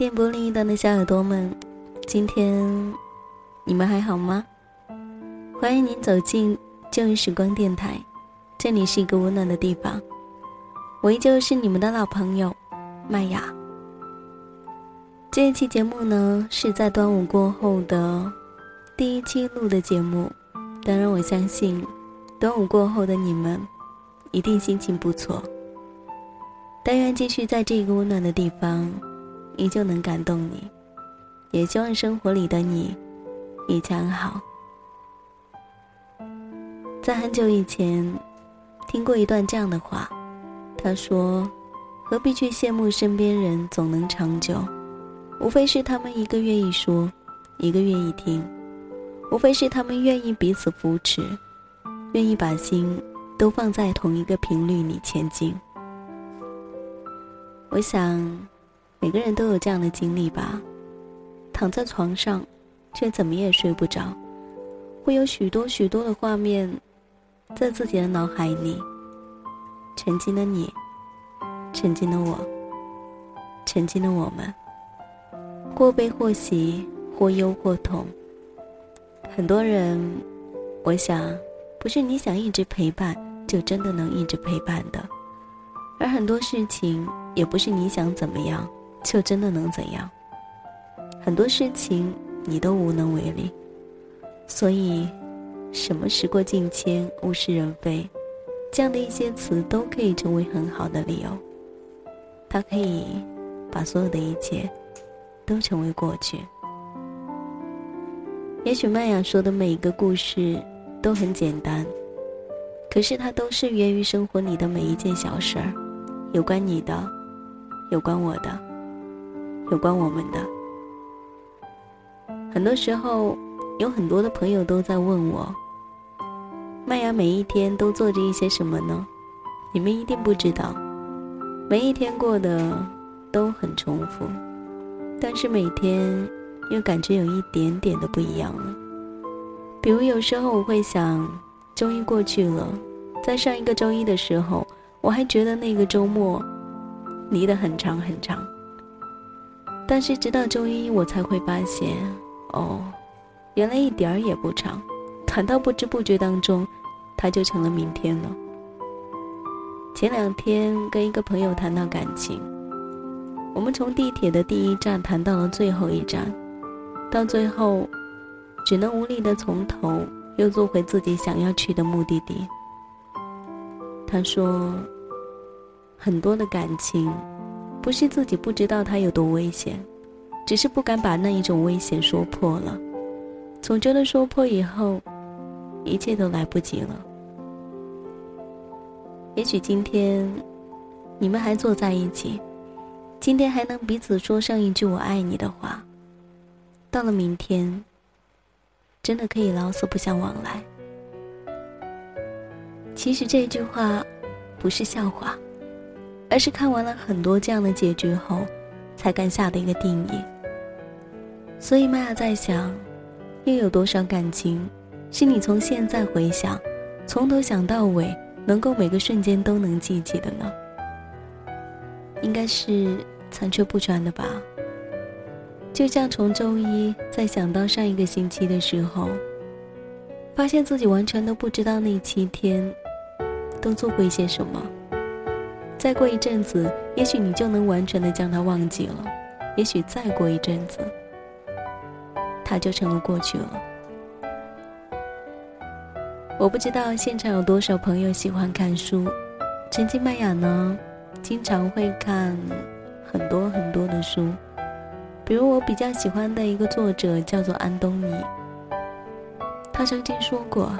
电波另一端的小耳朵们，今天你们还好吗？欢迎您走进旧日时光电台，这里是一个温暖的地方。我依旧是你们的老朋友麦雅。这一期节目呢，是在端午过后的第一期录的节目。当然，我相信端午过后的你们一定心情不错。但愿继续在这个温暖的地方，依旧能感动你。也希望生活里的你一切安好。在很久以前，听过一段这样的话，他说：“何必去羡慕身边人总能长久？无非是他们一个愿意说，一个愿意听；无非是他们愿意彼此扶持，愿意把心都放在同一个频率里前进。”我想，每个人都有这样的经历吧。躺在床上，却怎么也睡不着，会有许多许多的画面，在自己的脑海里。曾经的你，曾经的我，曾经的我们，或悲或喜，或忧或痛。很多人，我想，不是你想一直陪伴，就真的能一直陪伴的。而很多事情。也不是你想怎么样，就真的能怎样。很多事情你都无能为力，所以，什么时过境迁、物是人非，这样的一些词都可以成为很好的理由。它可以把所有的一切都成为过去。也许麦雅说的每一个故事都很简单，可是它都是源于生活里的每一件小事儿，有关你的。有关我的，有关我们的。很多时候，有很多的朋友都在问我：“麦芽每一天都做着一些什么呢？”你们一定不知道，每一天过得都很重复，但是每天又感觉有一点点的不一样了。比如有时候我会想，周一过去了，在上一个周一的时候，我还觉得那个周末。离得很长很长，但是直到周一，我才会发现，哦，原来一点儿也不长，短到不知不觉当中，它就成了明天了。前两天跟一个朋友谈到感情，我们从地铁的第一站谈到了最后一站，到最后，只能无力的从头又坐回自己想要去的目的地。他说。很多的感情，不是自己不知道它有多危险，只是不敢把那一种危险说破了。总觉得说破以后，一切都来不及了。也许今天，你们还坐在一起，今天还能彼此说上一句“我爱你”的话，到了明天，真的可以老死不相往来。其实这句话，不是笑话。而是看完了很多这样的结局后，才敢下的一个定义。所以麦雅在想，又有多少感情，是你从现在回想，从头想到尾，能够每个瞬间都能记起的呢？应该是残缺不全的吧。就像从周一再想到上一个星期的时候，发现自己完全都不知道那七天，都做过一些什么。再过一阵子，也许你就能完全的将它忘记了；也许再过一阵子，它就成了过去了。我不知道现场有多少朋友喜欢看书，陈经麦雅呢，经常会看很多很多的书，比如我比较喜欢的一个作者叫做安东尼，他曾经说过，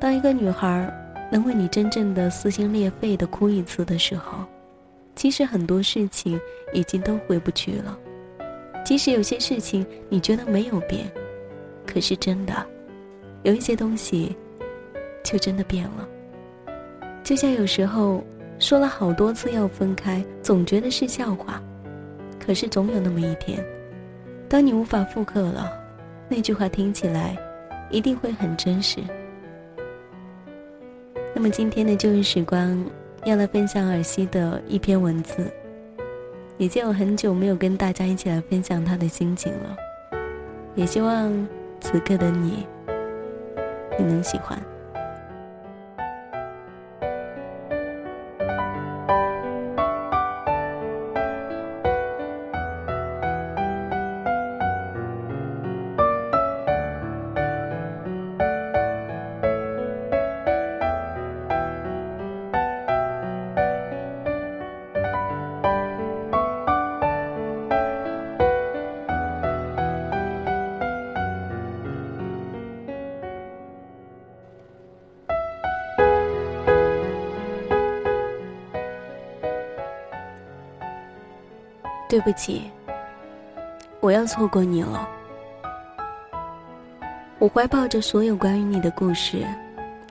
当一个女孩。能为你真正的撕心裂肺的哭一次的时候，其实很多事情已经都回不去了。即使有些事情你觉得没有变，可是真的，有一些东西，就真的变了。就像有时候说了好多次要分开，总觉得是笑话，可是总有那么一天，当你无法复刻了，那句话听起来，一定会很真实。那么今天的旧日时光，要来分享尔西的一篇文字，已经有很久没有跟大家一起来分享他的心情了，也希望此刻的你，你能喜欢。对不起，我要错过你了。我怀抱着所有关于你的故事，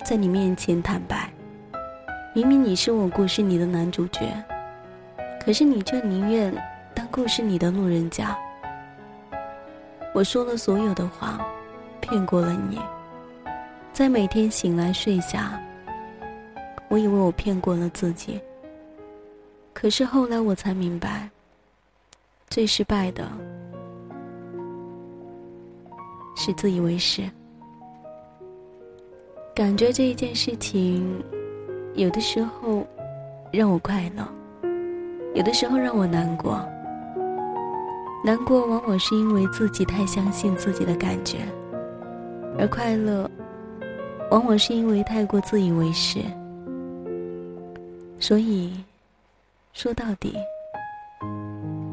在你面前坦白。明明你是我故事里的男主角，可是你却宁愿当故事里的路人甲。我说了所有的谎，骗过了你，在每天醒来睡下，我以为我骗过了自己。可是后来我才明白。最失败的是自以为是，感觉这一件事情，有的时候让我快乐，有的时候让我难过。难过往往是因为自己太相信自己的感觉，而快乐往往是因为太过自以为是。所以，说到底。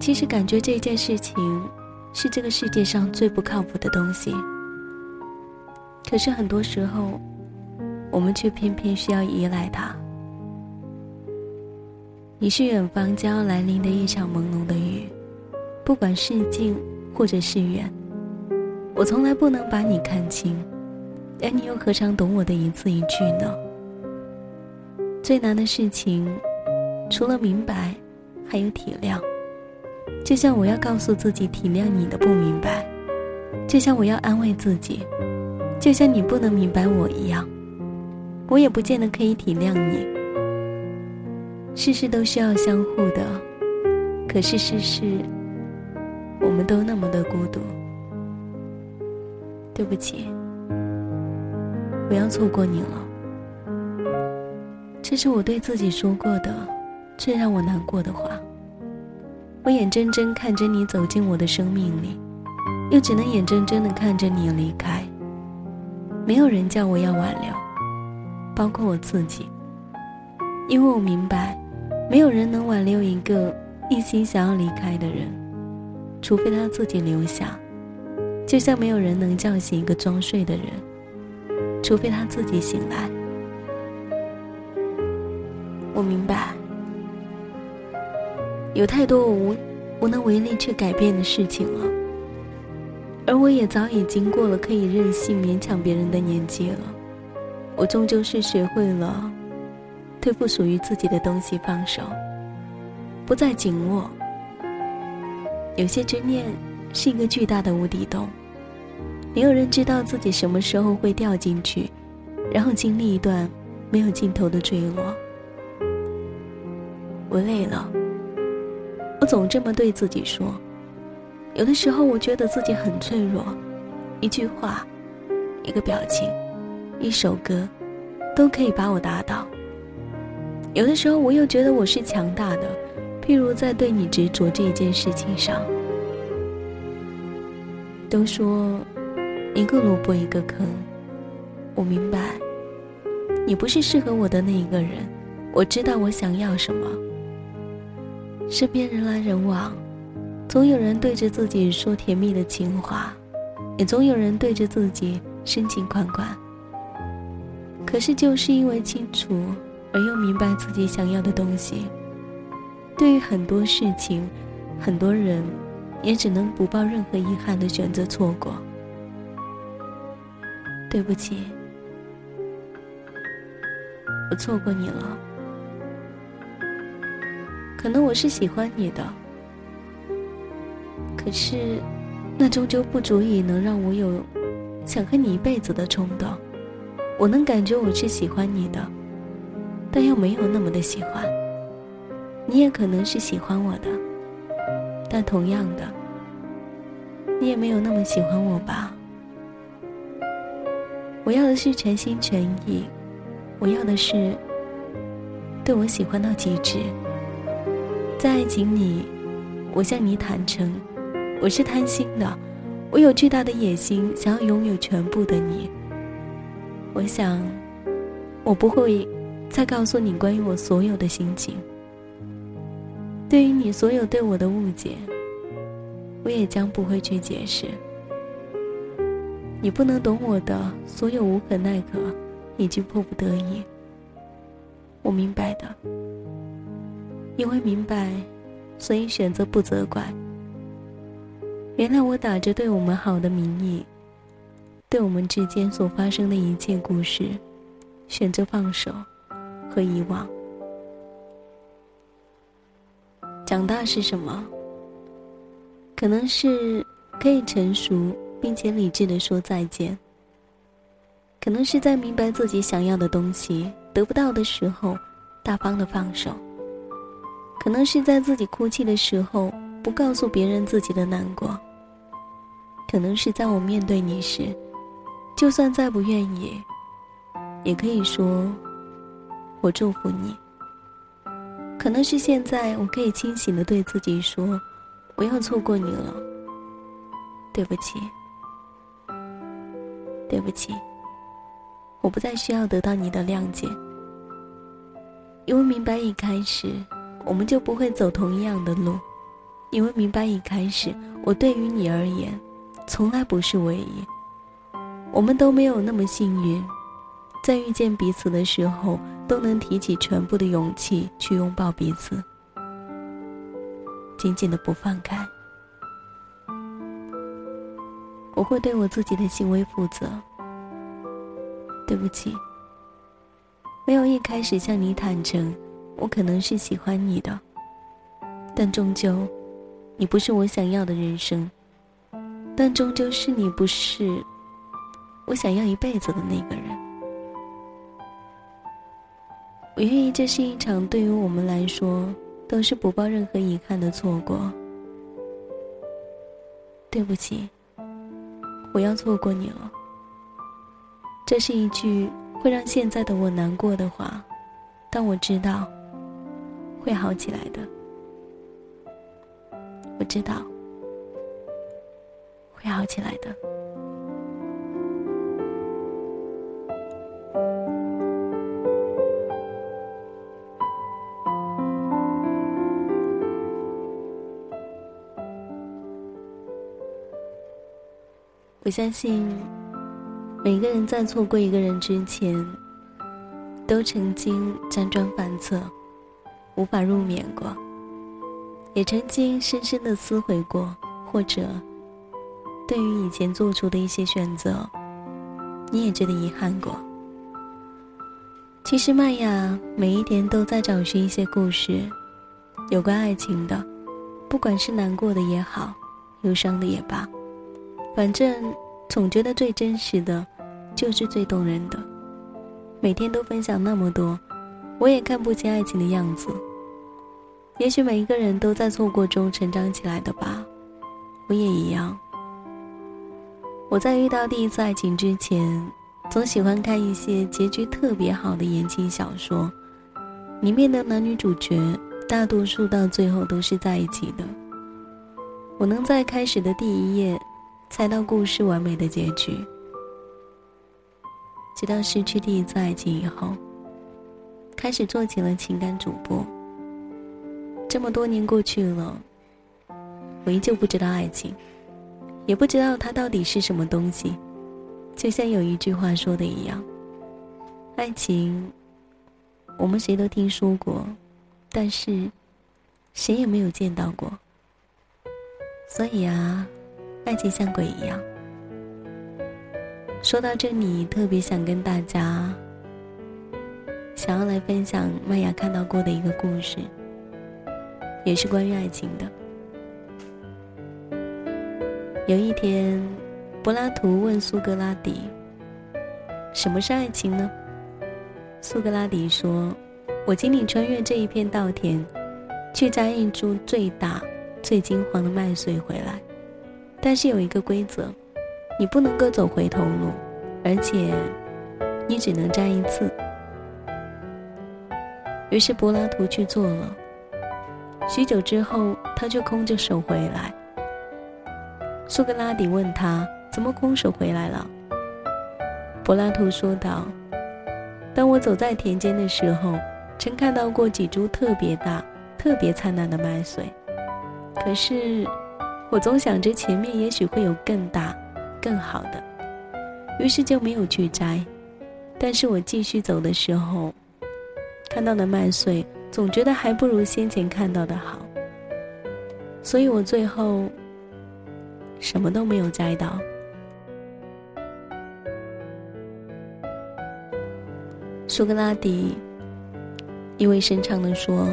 其实感觉这件事情是这个世界上最不靠谱的东西，可是很多时候，我们却偏偏需要依赖它。你是远方将要来临的一场朦胧的雨，不管是近或者是远，我从来不能把你看清，而你又何尝懂我的一字一句呢？最难的事情，除了明白，还有体谅。就像我要告诉自己体谅你的不明白，就像我要安慰自己，就像你不能明白我一样，我也不见得可以体谅你。事事都需要相互的，可是事事，我们都那么的孤独。对不起，不要错过你了。这是我对自己说过的最让我难过的话。我眼睁睁看着你走进我的生命里，又只能眼睁睁的看着你离开。没有人叫我要挽留，包括我自己，因为我明白，没有人能挽留一个一心想要离开的人，除非他自己留下。就像没有人能叫醒一个装睡的人，除非他自己醒来。我明白。有太多我无无能为力去改变的事情了，而我也早已经过了可以任性勉强别人的年纪了。我终究是学会了对不属于自己的东西放手，不再紧握。有些执念是一个巨大的无底洞，没有人知道自己什么时候会掉进去，然后经历一段没有尽头的坠落。我累了。我总这么对自己说，有的时候我觉得自己很脆弱，一句话，一个表情，一首歌，都可以把我打倒。有的时候我又觉得我是强大的，譬如在对你执着这件事情上。都说一个萝卜一个坑，我明白，你不是适合我的那一个人，我知道我想要什么。身边人来人往，总有人对着自己说甜蜜的情话，也总有人对着自己深情款款。可是，就是因为清楚而又明白自己想要的东西，对于很多事情、很多人，也只能不抱任何遗憾的选择错过。对不起，我错过你了。可能我是喜欢你的，可是，那终究不足以能让我有想和你一辈子的冲动。我能感觉我是喜欢你的，但又没有那么的喜欢。你也可能是喜欢我的，但同样的，你也没有那么喜欢我吧？我要的是全心全意，我要的是对我喜欢到极致。在爱情里，我向你坦诚，我是贪心的，我有巨大的野心，想要拥有全部的你。我想，我不会再告诉你关于我所有的心情。对于你所有对我的误解，我也将不会去解释。你不能懂我的所有无可奈何，以及迫不得已。我明白的，因为明白，所以选择不责怪。原谅我打着对我们好的名义，对我们之间所发生的一切故事，选择放手和遗忘。长大是什么？可能是可以成熟。并且理智的说再见。可能是在明白自己想要的东西得不到的时候，大方的放手。可能是在自己哭泣的时候，不告诉别人自己的难过。可能是在我面对你时，就算再不愿意，也可以说“我祝福你”。可能是现在，我可以清醒的对自己说：“不要错过你了，对不起。”对不起，我不再需要得到你的谅解，因为明白一开始我们就不会走同一样的路，你会明白一开始我对于你而言从来不是唯一，我们都没有那么幸运，在遇见彼此的时候都能提起全部的勇气去拥抱彼此，紧紧的不放开。我会对我自己的行为负责。对不起，没有一开始向你坦诚，我可能是喜欢你的，但终究，你不是我想要的人生，但终究是你不是我想要一辈子的那个人。我愿意，这是一场对于我们来说都是不抱任何遗憾的错过。对不起。我要错过你了，这是一句会让现在的我难过的话，但我知道会好起来的。我知道会好起来的。我相信，每个人在错过一个人之前，都曾经辗转反侧，无法入眠过，也曾经深深的思悔过，或者对于以前做出的一些选择，你也觉得遗憾过。其实，麦雅每一天都在找寻一些故事，有关爱情的，不管是难过的也好，忧伤的也罢。反正总觉得最真实的，就是最动人的。每天都分享那么多，我也看不清爱情的样子。也许每一个人都在错过中成长起来的吧，我也一样。我在遇到第一次爱情之前，总喜欢看一些结局特别好的言情小说，里面的男女主角大多数到最后都是在一起的。我能在开始的第一页。猜到故事完美的结局，直到失去第一次爱情以后，开始做起了情感主播。这么多年过去了，我依旧不知道爱情，也不知道它到底是什么东西。就像有一句话说的一样，爱情，我们谁都听说过，但是谁也没有见到过。所以啊。爱情像鬼一样。说到这里，特别想跟大家，想要来分享麦雅看到过的一个故事，也是关于爱情的。有一天，柏拉图问苏格拉底：“什么是爱情呢？”苏格拉底说：“我请你穿越这一片稻田，去摘一株最大、最金黄的麦穗回来，但是有一个规则，你不能够走回头路，而且你只能摘一次。于是柏拉图去做了。许久之后，他却空着手回来。苏格拉底问他：“怎么空手回来了？”柏拉图说道：“当我走在田间的时候，曾看到过几株特别大、特别灿烂的麦穗。可是，我总想着前面也许会有更大、更好的，于是就没有去摘。但是我继续走的时候，看到的麦穗。”总觉得还不如先前看到的好，所以我最后什么都没有摘到。苏格拉底意味深长的说：“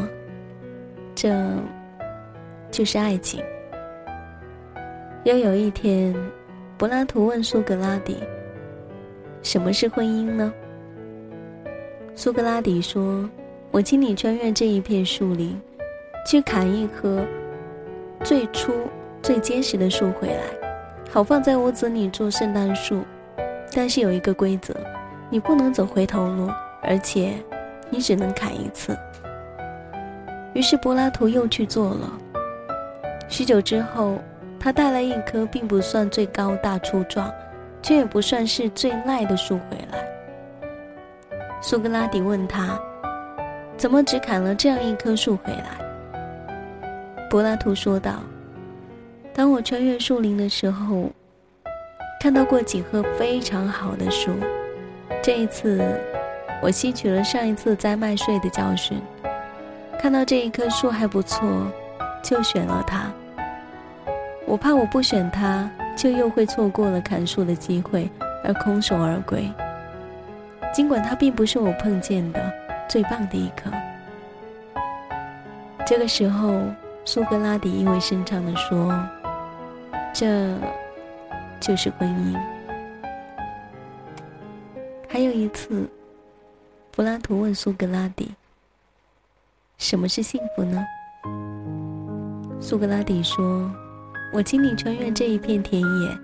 这就是爱情。”又有一天，柏拉图问苏格拉底：“什么是婚姻呢？”苏格拉底说。我请你穿越这一片树林，去砍一棵最初最结实的树回来，好放在屋子里做圣诞树。但是有一个规则，你不能走回头路，而且你只能砍一次。于是柏拉图又去做了。许久之后，他带来一棵并不算最高大粗壮，却也不算是最赖的树回来。苏格拉底问他。怎么只砍了这样一棵树回来？柏拉图说道：“当我穿越树林的时候，看到过几棵非常好的树。这一次，我吸取了上一次栽麦穗的教训，看到这一棵树还不错，就选了它。我怕我不选它，就又会错过了砍树的机会，而空手而归。尽管它并不是我碰见的。”最棒的一刻。这个时候，苏格拉底意味深长地说：“这就是婚姻。”还有一次，柏拉图问苏格拉底：“什么是幸福呢？”苏格拉底说：“我请你穿越这一片田野，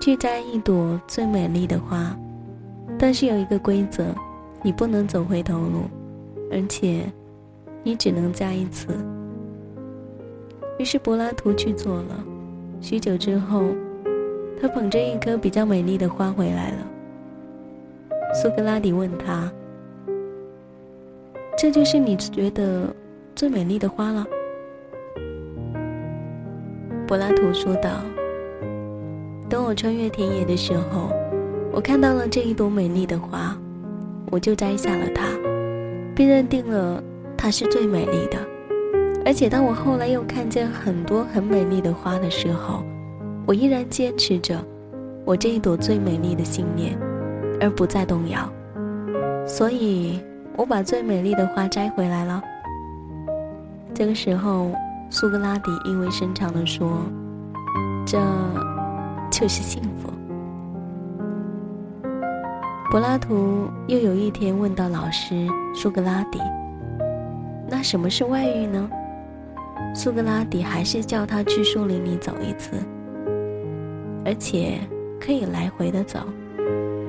去摘一朵最美丽的花，但是有一个规则。”你不能走回头路，而且你只能加一次。于是柏拉图去做了。许久之后，他捧着一颗比较美丽的花回来了。苏格拉底问他：“这就是你觉得最美丽的花了？”柏拉图说道：“等我穿越田野的时候，我看到了这一朵美丽的花。”我就摘下了它，并认定了它是最美丽的。而且，当我后来又看见很多很美丽的花的时候，我依然坚持着我这一朵最美丽的信念，而不再动摇。所以，我把最美丽的花摘回来了。这个时候，苏格拉底意味深长地说：“这就是幸福。”柏拉图又有一天问到老师苏格拉底：“那什么是外遇呢？”苏格拉底还是叫他去树林里走一次，而且可以来回的走，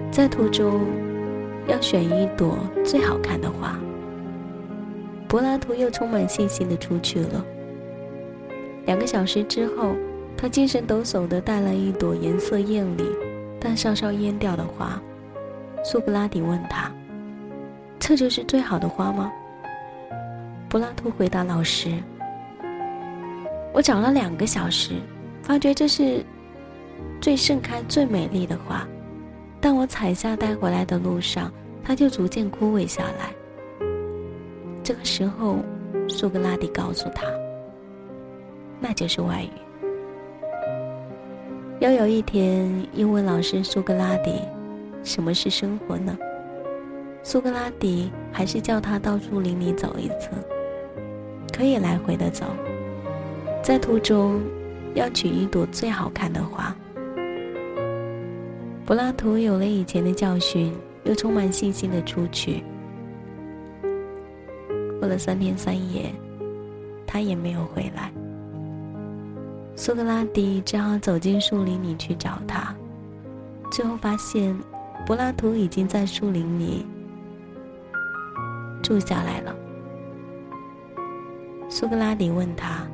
在途中要选一朵最好看的花。柏拉图又充满信心的出去了。两个小时之后，他精神抖擞的带来一朵颜色艳丽但稍稍蔫掉的花。苏格拉底问他：“这就是最好的花吗？”柏拉图回答老师：“我找了两个小时，发觉这是最盛开、最美丽的花，但我采下带回来的路上，它就逐渐枯萎下来。”这个时候，苏格拉底告诉他：“那就是外语。”又有一天，英文老师苏格拉底。什么是生活呢？苏格拉底还是叫他到树林里走一次，可以来回的走，在途中要取一朵最好看的花。柏拉图有了以前的教训，又充满信心的出去。过了三天三夜，他也没有回来。苏格拉底只好走进树林里去找他，最后发现柏拉图已经在树林里住下来了。苏格拉底问他：“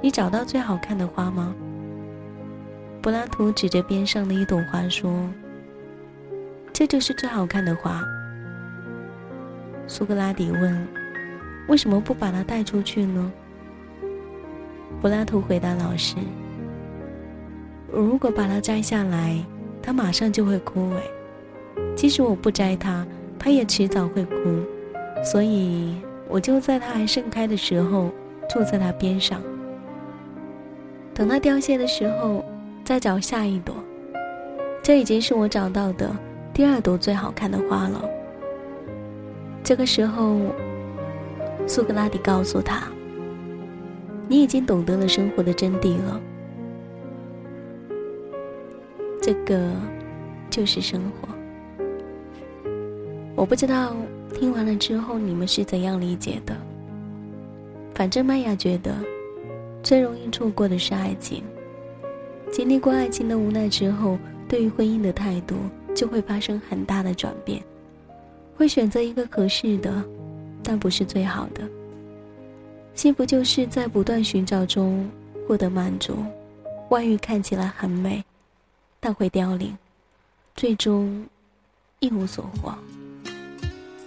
你找到最好看的花吗？”柏拉图指着边上的一朵花说：“这就是最好看的花。”苏格拉底问：“为什么不把它带出去呢？”柏拉图回答老师：“如果把它摘下来，它马上就会枯萎；即使我不摘它，它也迟早会枯。所以，我就在它还盛开的时候，住在它边上。等它凋谢的时候，再找下一朵。这已经是我找到的第二朵最好看的花了。”这个时候，苏格拉底告诉他。你已经懂得了生活的真谛了，这个就是生活。我不知道听完了之后你们是怎样理解的。反正麦雅觉得，最容易错过的是爱情。经历过爱情的无奈之后，对于婚姻的态度就会发生很大的转变，会选择一个合适的，但不是最好的。幸福就是在不断寻找中获得满足，外遇看起来很美，但会凋零，最终一无所获。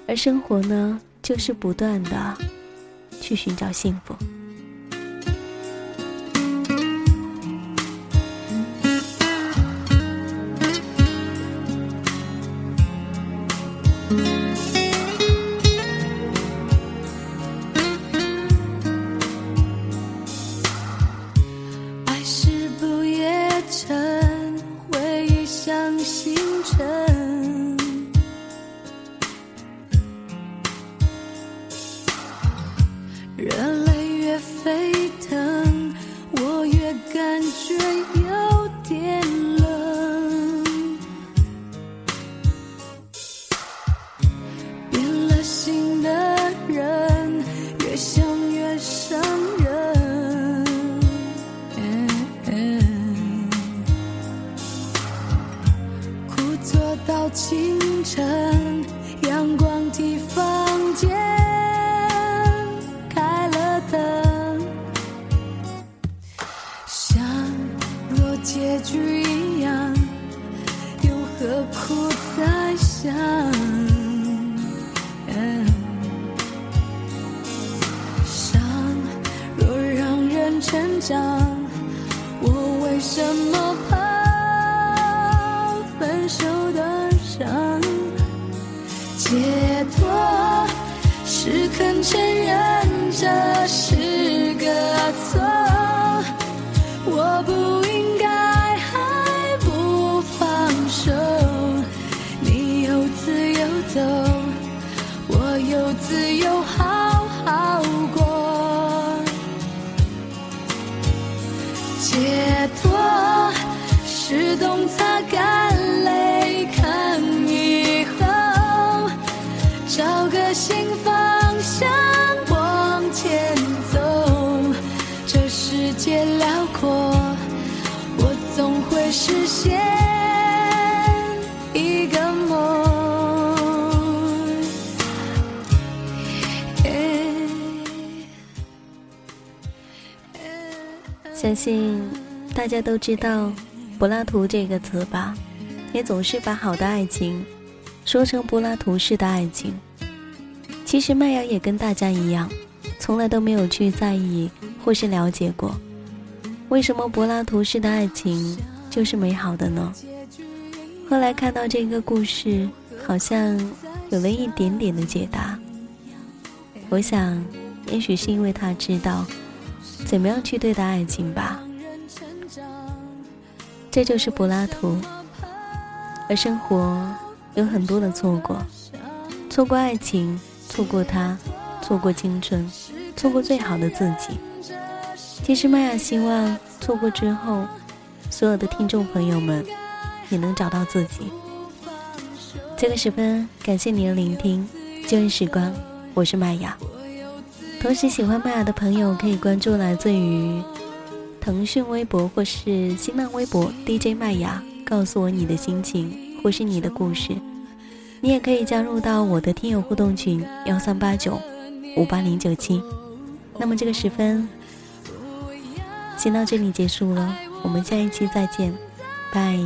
而生活呢，就是不断的去寻找幸福。人。成长，我为什么怕分手的伤？解脱是肯承认这是个错，我不应该还不放手。你有自由走，信大家都知道“柏拉图”这个词吧，也总是把好的爱情说成柏拉图式的爱情。其实麦芽也跟大家一样，从来都没有去在意或是了解过，为什么柏拉图式的爱情就是美好的呢？后来看到这个故事，好像有了一点点的解答。我想，也许是因为他知道。怎么样去对待爱情吧？这就是柏拉图。而生活有很多的错过，错过爱情，错过他，错过青春，错过最好的自己。其实麦雅希望错过之后，所有的听众朋友们也能找到自己。这个时分，感谢你的聆听，旧日时光，我是麦雅。同时，喜欢麦雅的朋友可以关注来自于。腾讯微博或是新浪微博 DJ 麦芽，告诉我你的心情或是你的故事。你也可以加入到我的听友互动群幺三八九五八零九七。那么这个时分，先到这里结束了，我们下一期再见，拜。